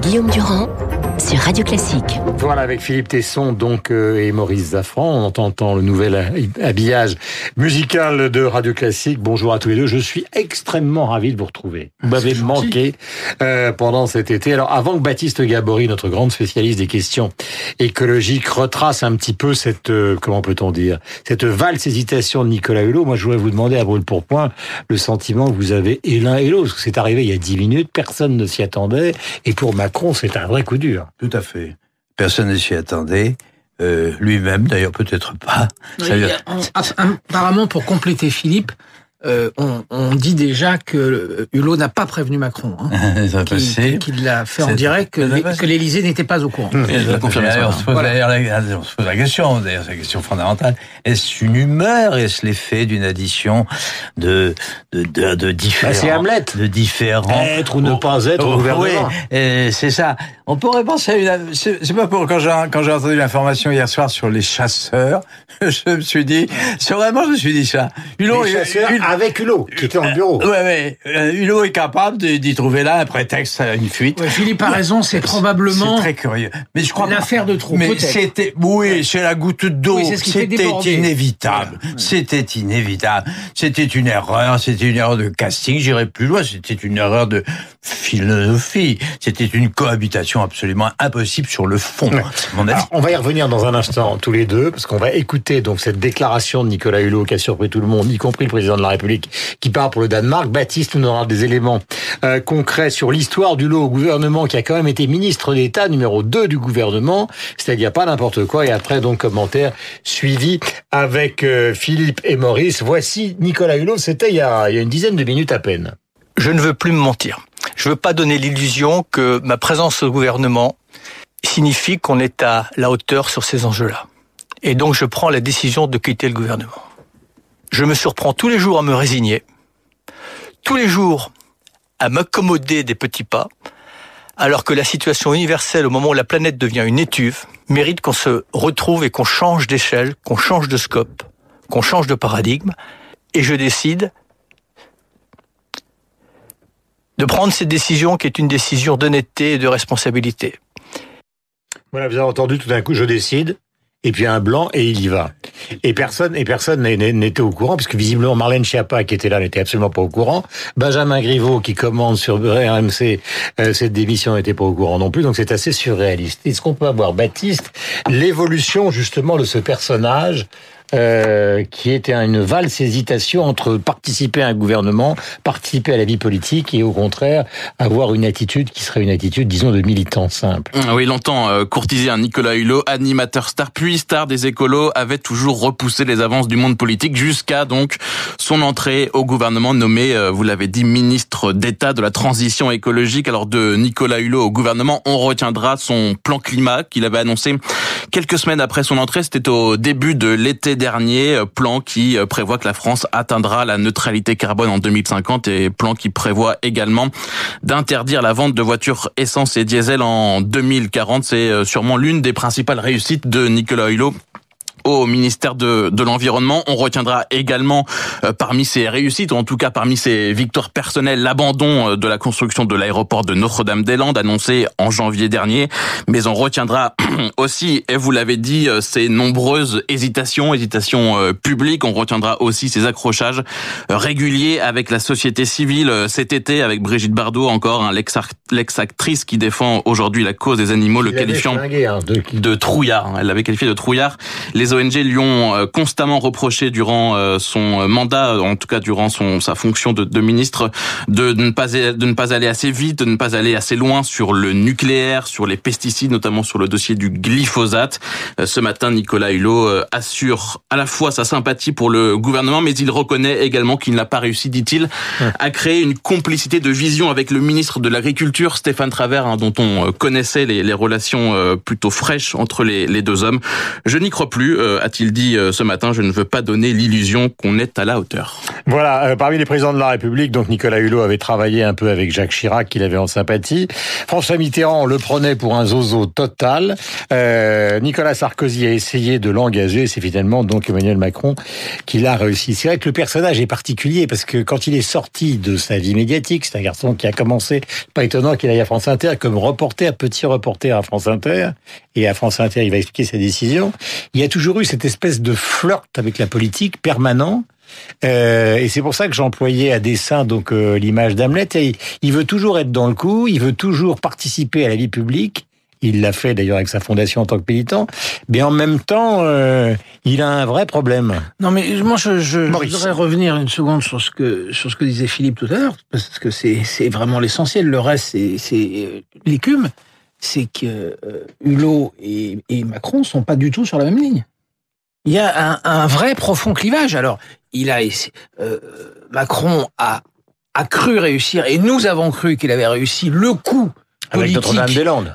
Guillaume Durand sur Radio Classique. Voilà, avec Philippe Tesson donc euh, et Maurice Zafran, on entend le nouvel habillage musical de Radio Classique. Bonjour à tous les deux, je suis extrêmement ravi de vous retrouver. Vous m'avez manqué euh, pendant cet été. Alors avant que Baptiste Gabory, notre grande spécialiste des questions écologiques, retrace un petit peu cette, euh, comment peut-on dire, cette valse hésitation de Nicolas Hulot, moi je voudrais vous demander à brûle pour point le sentiment que vous avez et l'un et l'autre. C'est arrivé il y a dix minutes, personne ne s'y attendait, et pour Macron c'est un vrai coup dur. Tout à fait. Personne ne s'y attendait. Euh, lui-même, d'ailleurs, peut-être pas. apparemment, pour compléter Philippe, euh, on, on, dit déjà que Hulot n'a pas prévenu Macron, hein, qu'il l'a fait en direct, que, que l'Élysée n'était pas au courant. on, se pose d'ailleurs la, question, d'ailleurs, c'est la question fondamentale. Est-ce une humeur? Est-ce l'effet d'une addition de de, de, de différents, bah, c'est Hamlet. de différents être ou ne pas être au, gouvernement. Oui, c'est ça. On pourrait penser à une. C'est pas pour quand j'ai quand j'ai entendu l'information hier soir sur les chasseurs, je me suis dit, c'est vraiment, je me suis dit ça. Hulot, les chasseurs avec Hulot, qui était en bureau. Ouais, ouais. Euh, Hulot est capable d'y trouver là un prétexte à une fuite. Ouais, Philippe a raison, c'est probablement. C'est très curieux. Mais je crois l'affaire de trop. Mais c'était, oui, c'est la goutte d'eau. c'était inévitable. C'était inévitable. C'était une erreur. C'était une erreur de casting. J'irai plus loin. C'était une erreur de philosophie. C'était une cohabitation absolument impossible sur le fond. Mon avis. on va y revenir dans un instant tous les deux, parce qu'on va écouter donc cette déclaration de Nicolas Hulot qui a surpris tout le monde, y compris le président de la République, qui part pour le Danemark. Baptiste nous aura des éléments euh, concrets sur l'histoire du lot au gouvernement, qui a quand même été ministre d'État numéro 2 du gouvernement, c'est-à-dire pas n'importe quoi. Et après donc commentaire suivi avec euh, Philippe et Maurice. Voici Nicolas Hulot. C'était il, il y a une dizaine de minutes à peine. Je ne veux plus me mentir. Je veux pas donner l'illusion que ma présence au gouvernement signifie qu'on est à la hauteur sur ces enjeux-là. Et donc je prends la décision de quitter le gouvernement. Je me surprends tous les jours à me résigner, tous les jours à m'accommoder des petits pas, alors que la situation universelle au moment où la planète devient une étuve mérite qu'on se retrouve et qu'on change d'échelle, qu'on change de scope, qu'on change de paradigme. Et je décide de prendre cette décision qui est une décision d'honnêteté et de responsabilité. Voilà, vous avez entendu tout d'un coup, je décide, et puis un blanc, et il y va. Et personne, et personne n'était au courant, puisque visiblement Marlène Schiappa, qui était là, n'était absolument pas au courant. Benjamin Griveaux, qui commande sur RMC euh, cette démission, n'était pas au courant non plus. Donc c'est assez surréaliste. Est-ce qu'on peut avoir, Baptiste, l'évolution justement de ce personnage euh, qui était une valse hésitation entre participer à un gouvernement, participer à la vie politique et au contraire avoir une attitude qui serait une attitude, disons, de militant simple. Ah oui, longtemps euh, courtisé un Nicolas Hulot, animateur star puis star des écolos, avait toujours repoussé les avances du monde politique jusqu'à donc son entrée au gouvernement nommé, euh, vous l'avez dit, ministre d'État de la transition écologique. Alors de Nicolas Hulot au gouvernement, on retiendra son plan climat qu'il avait annoncé quelques semaines après son entrée. C'était au début de l'été dernier, euh, plan qui euh, prévoit que la France atteindra la neutralité carbone en 2050 et plan qui prévoit également d'interdire la vente de voitures essence et diesel en 2040. C'est euh, sûrement l'une des principales réussites de Nicolas Hulot au ministère de, de l'Environnement. On retiendra également euh, parmi ses réussites, ou en tout cas parmi ses victoires personnelles, l'abandon euh, de la construction de l'aéroport de Notre-Dame-des-Landes annoncé en janvier dernier. Mais on retiendra aussi, et vous l'avez dit, euh, ses nombreuses hésitations, hésitations publiques. On retiendra aussi ses accrochages réguliers avec la société civile cet été, avec Brigitte Bardot encore, hein, l'ex-actrice qui défend aujourd'hui la cause des animaux, le qualifiant hein, de... de trouillard. Elle l'avait qualifié de trouillard. Les ONG lui ont euh, constamment reproché durant euh, son mandat, en tout cas durant son sa fonction de, de ministre, de, ne pas de ne pas aller assez vite, de ne pas aller assez loin sur le nucléaire, sur les pesticides, notamment sur le dossier du glyphosate. Euh, ce matin, Nicolas Hulot assure à la fois sa sympathie pour le gouvernement, mais il reconnaît également qu'il n'a pas réussi, dit-il, à créer une complicité de vision avec le ministre de l'Agriculture, Stéphane Travers, hein, dont on connaissait les, les relations plutôt fraîches entre les, les deux hommes. Je n'y crois plus. Euh, a-t-il dit euh, ce matin, je ne veux pas donner l'illusion qu'on est à la hauteur. Voilà, parmi les présidents de la République, donc Nicolas Hulot avait travaillé un peu avec Jacques Chirac, qu'il avait en sympathie. François Mitterrand le prenait pour un zozo total. Nicolas Sarkozy a essayé de l'engager, c'est finalement donc Emmanuel Macron qui l'a réussi. C'est vrai que le personnage est particulier parce que quand il est sorti de sa vie médiatique, c'est un garçon qui a commencé, pas étonnant qu'il aille à France Inter comme reporter, petit reporter à France Inter, et à France Inter, il va expliquer sa décision. Il y a toujours eu cette espèce de flirt avec la politique permanent. Euh, et c'est pour ça que j'employais à dessein donc euh, l'image d'Hamlet. il veut toujours être dans le coup, il veut toujours participer à la vie publique. Il l'a fait d'ailleurs avec sa fondation en tant que pénitent. Mais en même temps, euh, il a un vrai problème. Non, mais moi, je, je, voudrais revenir une seconde sur ce que sur ce que disait Philippe tout à l'heure, parce que c'est c'est vraiment l'essentiel. Le reste, c'est l'écume c'est que Hulot et, et, Macron sont pas du tout sur la même ligne. Il y a un, vrai profond clivage. Alors, il a euh, Macron a, a cru réussir, et nous avons cru qu'il avait réussi le coup politique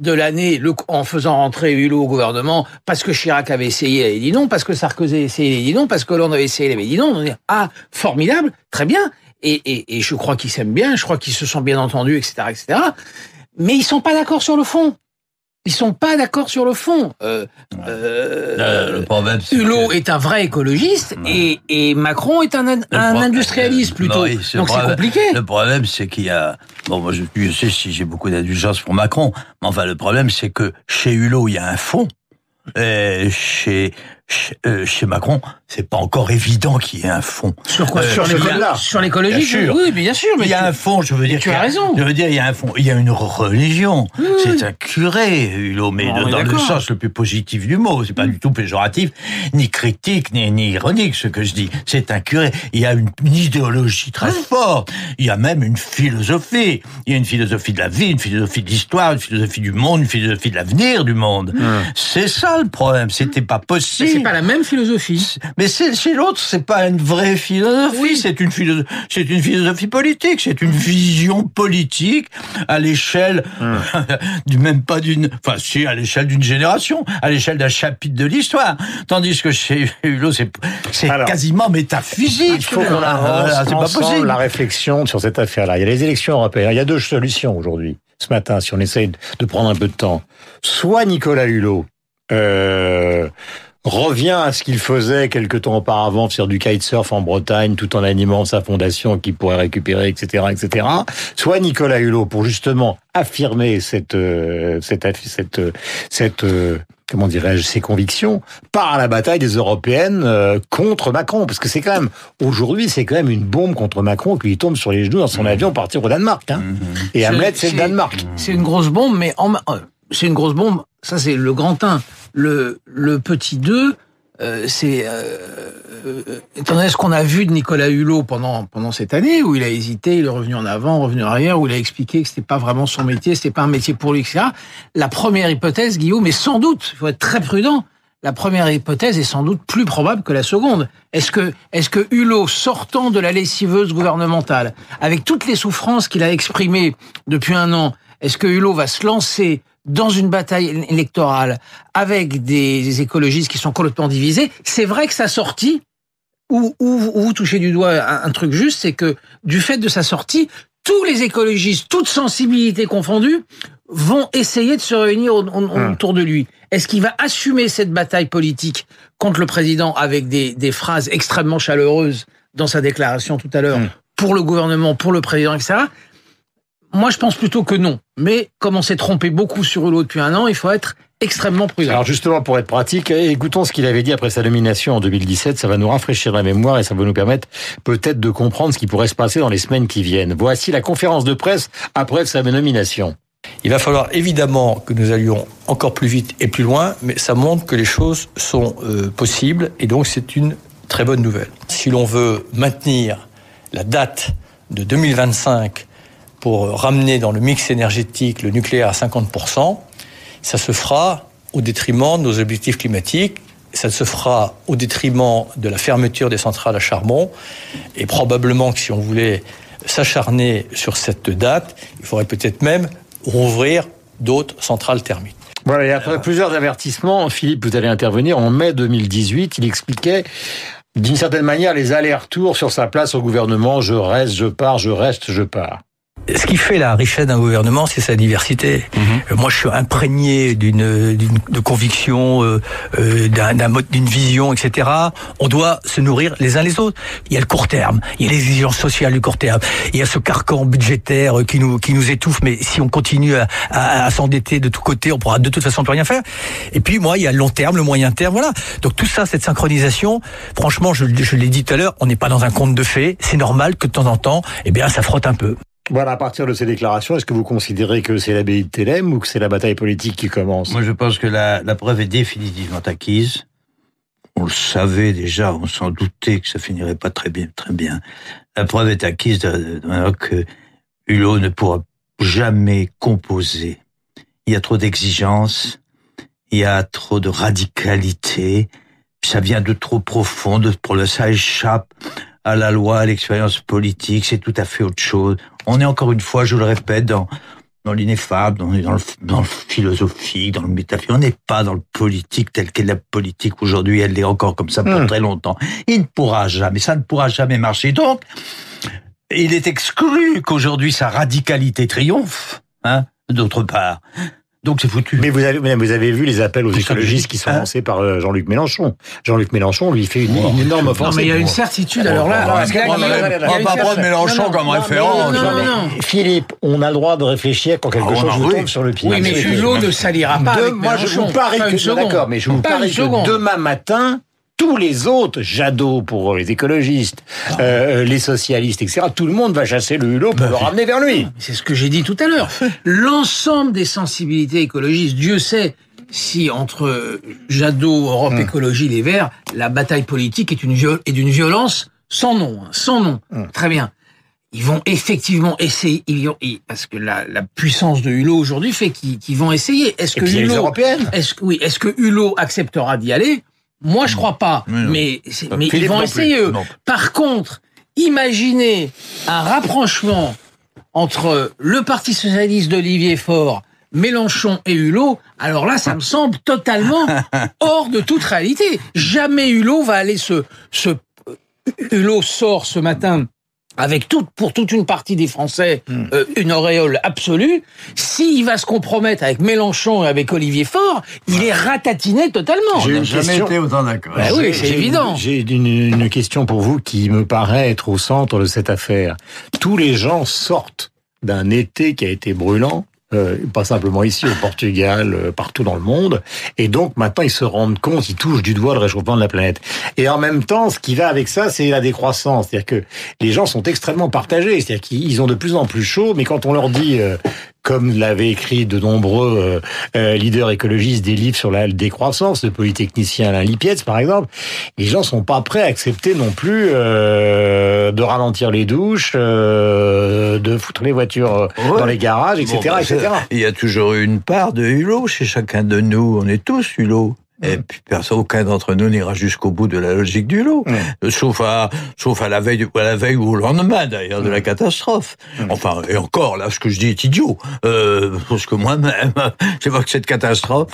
de l'année en faisant rentrer Hulot au gouvernement parce que Chirac avait essayé, il avait dit non, parce que Sarkozy avait essayé, il avait dit non, parce que Hollande avait essayé, il avait dit non. On dit, ah, formidable, très bien. Et, et, et je crois qu'ils s'aiment bien, je crois qu'ils se sont bien entendus, etc., etc mais ils sont pas d'accord sur le fond. Ils sont pas d'accord sur le fond. Euh, euh, le problème, Hulot est un vrai écologiste et, et, Macron est un, un industrialiste plutôt. Donc c'est compliqué. Le problème, c'est qu'il y a. Bon, moi, je, je sais si j'ai beaucoup d'indulgence pour Macron, mais enfin, le problème, c'est que chez Hulot, il y a un fond. Et chez euh, chez, Macron, c'est pas encore évident qu'il y ait un fond. Sur quoi euh, Sur l'écologie Oui, bien sûr. Mais il y a un fond, je veux dire. Tu as raison. Je veux dire, il y a un fond. Il y a une religion. C'est un curé, Hulot, mais dans le sens le plus positif du mot. C'est pas du tout péjoratif, ni critique, ni, ni ironique, ce que je dis. C'est un curé. Il y a une, idéologie très forte. Il y a même une philosophie. Il y a une philosophie de la vie, une philosophie de l'histoire, une philosophie du monde, une philosophie de l'avenir du monde. C'est ça le problème. C'était pas possible c'est pas la même philosophie. Mais chez l'autre, c'est pas une vraie philosophie. C'est une philosophie, c'est une philosophie politique. C'est une vision politique à l'échelle hum. du même pas d'une, enfin si à l'échelle d'une génération, à l'échelle d'un chapitre de l'histoire. Tandis que chez Hulot, c'est c'est quasiment métaphysique. Il faut qu'on la c'est pas possible. La réflexion sur cette affaire-là. Il y a les élections européennes. Il y a deux solutions aujourd'hui. Ce matin, si on essaye de prendre un peu de temps, soit Nicolas Hulot. Euh, revient à ce qu'il faisait quelque temps auparavant, faire du kitesurf en Bretagne, tout en animant sa fondation qu'il pourrait récupérer, etc., etc. Soit Nicolas Hulot pour justement affirmer cette euh, cette cette cette euh, comment dirais-je ses convictions par la bataille des européennes euh, contre Macron parce que c'est quand même aujourd'hui c'est quand même une bombe contre Macron qui lui tombe sur les genoux dans son mmh. avion partir au Danemark hein. Mmh. et Hamlet c'est le Danemark c'est une grosse bombe mais en c'est une grosse bombe ça c'est le grand 1 le, petit 2, euh, c'est euh, euh, étant donné ce qu'on a vu de Nicolas Hulot pendant pendant cette année où il a hésité, il est revenu en avant, revenu en arrière, où il a expliqué que c'était pas vraiment son métier, c'était pas un métier pour lui, etc. La première hypothèse, Guillaume, mais sans doute, il faut être très prudent. La première hypothèse est sans doute plus probable que la seconde. Est-ce que, est-ce que Hulot, sortant de la lessiveuse gouvernementale, avec toutes les souffrances qu'il a exprimées depuis un an, est-ce que Hulot va se lancer dans une bataille électorale avec des écologistes qui sont complètement divisés, c'est vrai que sa sortie, où, vous touchez du doigt un, truc juste, c'est que du fait de sa sortie, tous les écologistes, toutes sensibilités confondues, vont essayer de se réunir hum. autour de lui. Est-ce qu'il va assumer cette bataille politique contre le président avec des, des phrases extrêmement chaleureuses dans sa déclaration tout à l'heure hum. pour le gouvernement, pour le président, etc. Moi, je pense plutôt que non. Mais comme on s'est trompé beaucoup sur Hulot depuis un an, il faut être extrêmement prudent. Alors justement, pour être pratique, écoutons ce qu'il avait dit après sa nomination en 2017. Ça va nous rafraîchir la mémoire et ça va nous permettre peut-être de comprendre ce qui pourrait se passer dans les semaines qui viennent. Voici la conférence de presse après sa nomination. Il va falloir évidemment que nous allions encore plus vite et plus loin, mais ça montre que les choses sont euh, possibles et donc c'est une très bonne nouvelle. Si l'on veut maintenir la date de 2025 pour ramener dans le mix énergétique le nucléaire à 50%, ça se fera au détriment de nos objectifs climatiques, ça se fera au détriment de la fermeture des centrales à charbon, et probablement que si on voulait s'acharner sur cette date, il faudrait peut-être même rouvrir d'autres centrales thermiques. Voilà, et après plusieurs avertissements, Philippe, vous allez intervenir. En mai 2018, il expliquait d'une certaine manière les allers-retours sur sa place au gouvernement. Je reste, je pars, je reste, je pars ce qui fait la richesse d'un gouvernement, c'est sa diversité. Mhm. Moi, je suis imprégné d'une de conviction, euh, euh d'une vision, etc. On doit se nourrir les uns les autres. Il y a le court terme, il y a les exigences sociales du court terme, il y a ce carcan budgétaire qui nous qui nous étouffe. Mais si on continue à, à, s'endetter de tous côtés, on pourra de toute façon plus rien faire. Et puis moi, il y a le long terme, le moyen terme, voilà. Donc tout ça, cette synchronisation, franchement, je, je l'ai dit tout à l'heure, on n'est pas dans un conte de fées. C'est normal que de temps en temps, eh bien, ça frotte un peu. Voilà, à partir de ces déclarations, est-ce que vous considérez que c'est l'abbaye de Thélème ou que c'est la bataille politique qui commence? Moi, je pense que la, preuve est définitivement acquise. On le savait déjà, on s'en doutait que ça finirait pas très bien. Très bien. La preuve est acquise que Hulot ne pourra jamais composer. Il y a trop d'exigences, il y a trop de radicalité, ça vient de trop profond, de, ça échappe à la loi, à l'expérience politique, c'est tout à fait autre chose. On est encore une fois, je le répète, dans, dans l'ineffable, on est dans le, dans le philosophique, dans le métaphysique. On n'est pas dans le politique tel qu'est la politique aujourd'hui. Elle est encore comme ça pour hmm. très longtemps. Il ne pourra jamais, ça ne pourra jamais marcher. Donc, il est exclu qu'aujourd'hui sa radicalité triomphe, hein, d'autre part. Donc c'est foutu. Mais vous avez, vous avez vu les appels aux écologistes qui sont hein lancés par euh, Jean-Luc Mélenchon. Jean-Luc Mélenchon lui fait une, une énorme offense. mais il y a une certitude. Alors là, on va pas prendre Mélenchon comme référence. Philippe, on a le droit de réfléchir quand quelque ah, chose vous tombe sur le pied. Oui, mais Hulot ne s'alliera pas. Moi, je vous parie que d'accord, mais je vous parie que demain matin, tous les autres, Jadot pour les écologistes, ah. euh, les socialistes, etc., tout le monde va chasser le hulot pour bah, le ramener vers lui. C'est ce que j'ai dit tout à l'heure. L'ensemble des sensibilités écologistes, Dieu sait si entre Jadot, Europe hum. Écologie, les Verts, la bataille politique est, une est d'une violence sans nom, hein, sans nom. Hum. Très bien. Ils vont effectivement essayer, ils parce que la, puissance de Hulot aujourd'hui fait qu'ils vont essayer. Est-ce que Hulot, est-ce oui, est-ce que Hulot acceptera d'y aller? Moi, je crois pas. Mais, mais, ils vont essayer eux. Par contre, imaginez un rapprochement entre le Parti socialiste d'Olivier Faure, Mélenchon et Hulot. Alors là, ça me semble totalement hors de toute réalité. Jamais Hulot va aller se, se Hulot sort ce matin avec tout, pour toute une partie des Français, hmm. euh, une auréole absolue. S'il va se compromettre avec Mélenchon et avec Olivier Faure, il est ratatiné totalement. J'ai jamais été autant d'accord. Ben oui, c'est évident. J'ai une, une, question pour vous qui me paraît être au centre de cette affaire. Tous les gens sortent d'un été qui a été brûlant euh, pas simplement ici, au Portugal, euh, partout dans le monde. Et donc maintenant, ils se rendent compte, ils touchent du doigt le réchauffement de la planète. Et en même temps, ce qui va avec ça, c'est la décroissance. C'est-à-dire que les gens sont extrêmement partagés. C'est-à-dire qu'ils ont de plus en plus chaud, mais quand on leur dit euh, comme l'avaient écrit de nombreux euh, euh, leaders écologistes des livres sur la décroissance, le polytechnicien Alain Lipietz par exemple, les gens sont pas prêts à accepter non plus euh, de ralentir les douches, de foutre les voitures dans les garages, etc., bah, etc. Il y a toujours une part de hulot chez chacun de nous. On est tous hulot. Et puis personne, aucun d'entre nous n'ira jusqu'au bout de la logique du lot, sauf à sauf à la veille à la veille ou au lendemain d'ailleurs de la catastrophe. Enfin et encore là, ce que je dis est idiot, euh, parce que moi-même j'évoque cette catastrophe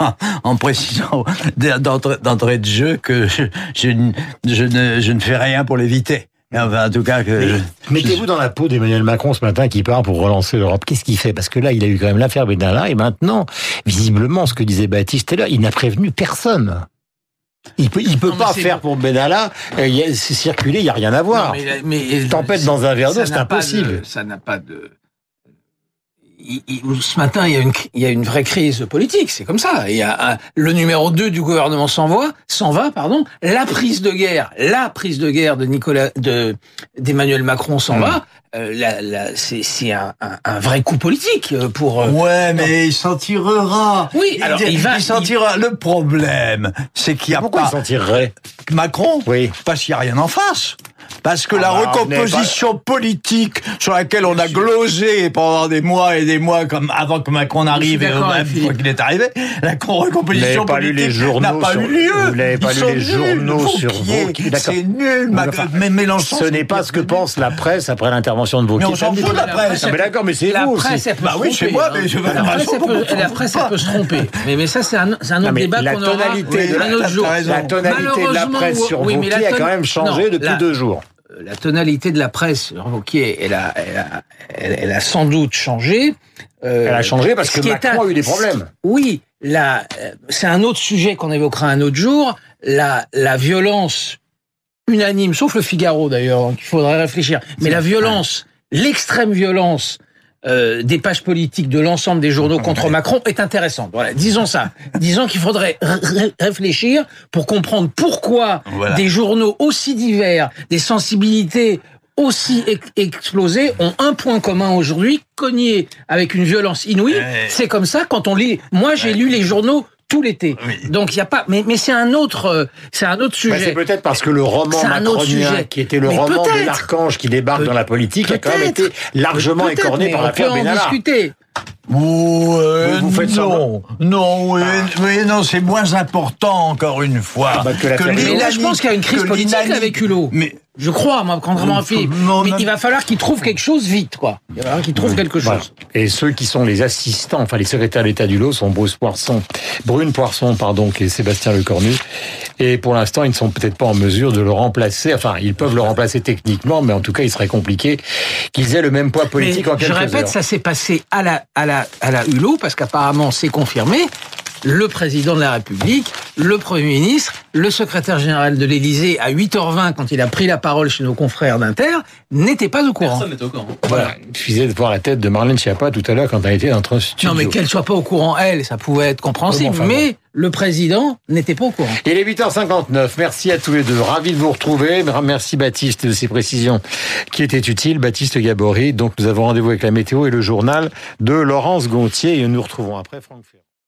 en précisant d'entrée de jeu que je, je, je, ne, je ne fais rien pour l'éviter. Enfin, en tout cas, que mettez-vous dans la peau d'Emmanuel Macron ce matin qui part pour relancer l'Europe. Qu'est-ce qu'il fait? Parce que là, il a eu quand même l'affaire Benalla et maintenant, visiblement, ce que disait Baptiste là, il n'a prévenu personne. Il peut, il peut pas faire pour Benalla. C'est circulé, il y a rien à voir. Non, mais, mais, Tempête dans un verre d'eau, c'est impossible. ça n'a pas de ce matin, il y, a une, il y a une vraie crise politique, c'est comme ça. Il y a le numéro 2 du gouvernement s'en va, s'en va, pardon. La prise de guerre, la prise de guerre de Nicolas, de d'Emmanuel Macron s'en va. Euh, la, la, c'est un, un, vrai coup politique euh, pour. Euh, ouais, mais il s'en tirera. Oui, alors il, va. Il s'en tirera. Le problème, c'est qu'il y a Pourquoi pas. il s'en tirerait? Macron. Oui. Parce qu'il n'y a rien en face Parce que ah la bah, recomposition politique sur laquelle on a glosé pendant des mois et des mois, comme avant que Macron arrive et fois qu'il est arrivé, la recomposition politique n'a pas eu lieu. Vous n'avez pas lu les journaux sur Vauquier. C'est nul, mais Mélenchon. Ce n'est pas ce que pense la presse après l'intervention de Vauquier. Mais on s'en fout de la presse. Ah, mais d'accord, mais c'est vous aussi. Bah oui, c'est moi, mais je veux la presse, la presse, elle peut se tromper. Mais, mais ça, c'est un, un autre débat qu'on aura un autre jour. La tonalité de la presse sur Vauquier a quand même changé depuis deux jours la tonalité de la presse Vauquier, elle a, elle a, elle, a sans doute changé. Euh, elle a changé parce que Macron a eu des problèmes. Oui, là, c'est un autre sujet qu'on évoquera un autre jour. La, la violence unanime, sauf le Figaro d'ailleurs, donc il faudrait réfléchir. Mais la violence, l'extrême violence euh, des pages politiques de l'ensemble des journaux contre Macron est intéressante. Voilà, disons ça. disons qu'il faudrait réfléchir pour comprendre pourquoi des journaux aussi divers, des sensibilités aussi explosées ont un point commun aujourd'hui, cogné avec une violence inouïe. C'est comme ça quand on lit. Moi, j'ai lu les journaux tout l'été. Donc il y a pas, mais, mais c'est un autre, euh, c'est un autre sujet. c'est peut-être parce que le roman macronien, qui était le roman de l'archange qui débarque dans la politique, a quand même été largement écorné par l'affaire Benalla. discuter. Vous faites non, non, oui, ah. non, c'est moins important encore une fois ah bah, que, que Mais là, je pense qu'il y a une crise politique avec Hulot. Mais je crois, moi, contrairement à Philippe. Mais il va falloir qu'il trouve quelque chose vite, quoi. Il va falloir qu'il trouve quelque chose. Et ceux qui sont les assistants, enfin les secrétaires d'État du lot, sont Bruce Poisson, Brune Poisson, pardon, et Sébastien Lecornu. Et pour l'instant, ils ne sont peut-être pas en mesure de le remplacer. Enfin, ils peuvent le remplacer techniquement, mais en tout cas, il serait compliqué qu'ils aient le même poids politique en quelques Je répète, ça s'est passé à la, à la, à la Hulot, parce qu'apparemment, c'est confirmé le président de la République, le Premier ministre, le secrétaire général de l'Élysée à 8h20 quand il a pris la parole chez nos confrères d'Inter, n'était pas au courant. Personne n'est au courant. Voilà. Il suffisait de voir la tête de Marlène Schiappa tout à l'heure quand elle était dans notre studio. Non mais qu'elle soit pas au courant, elle, ça pouvait être compréhensible, mais le président n'était pas au courant. Il est 8h59. Merci à tous les deux. Ravi de vous retrouver. Merci Baptiste de ces précisions qui étaient utiles. Baptiste Gabory. Donc nous avons rendez-vous avec la météo et le journal de Laurence Gontier et nous nous retrouvons après Franck Ferrand.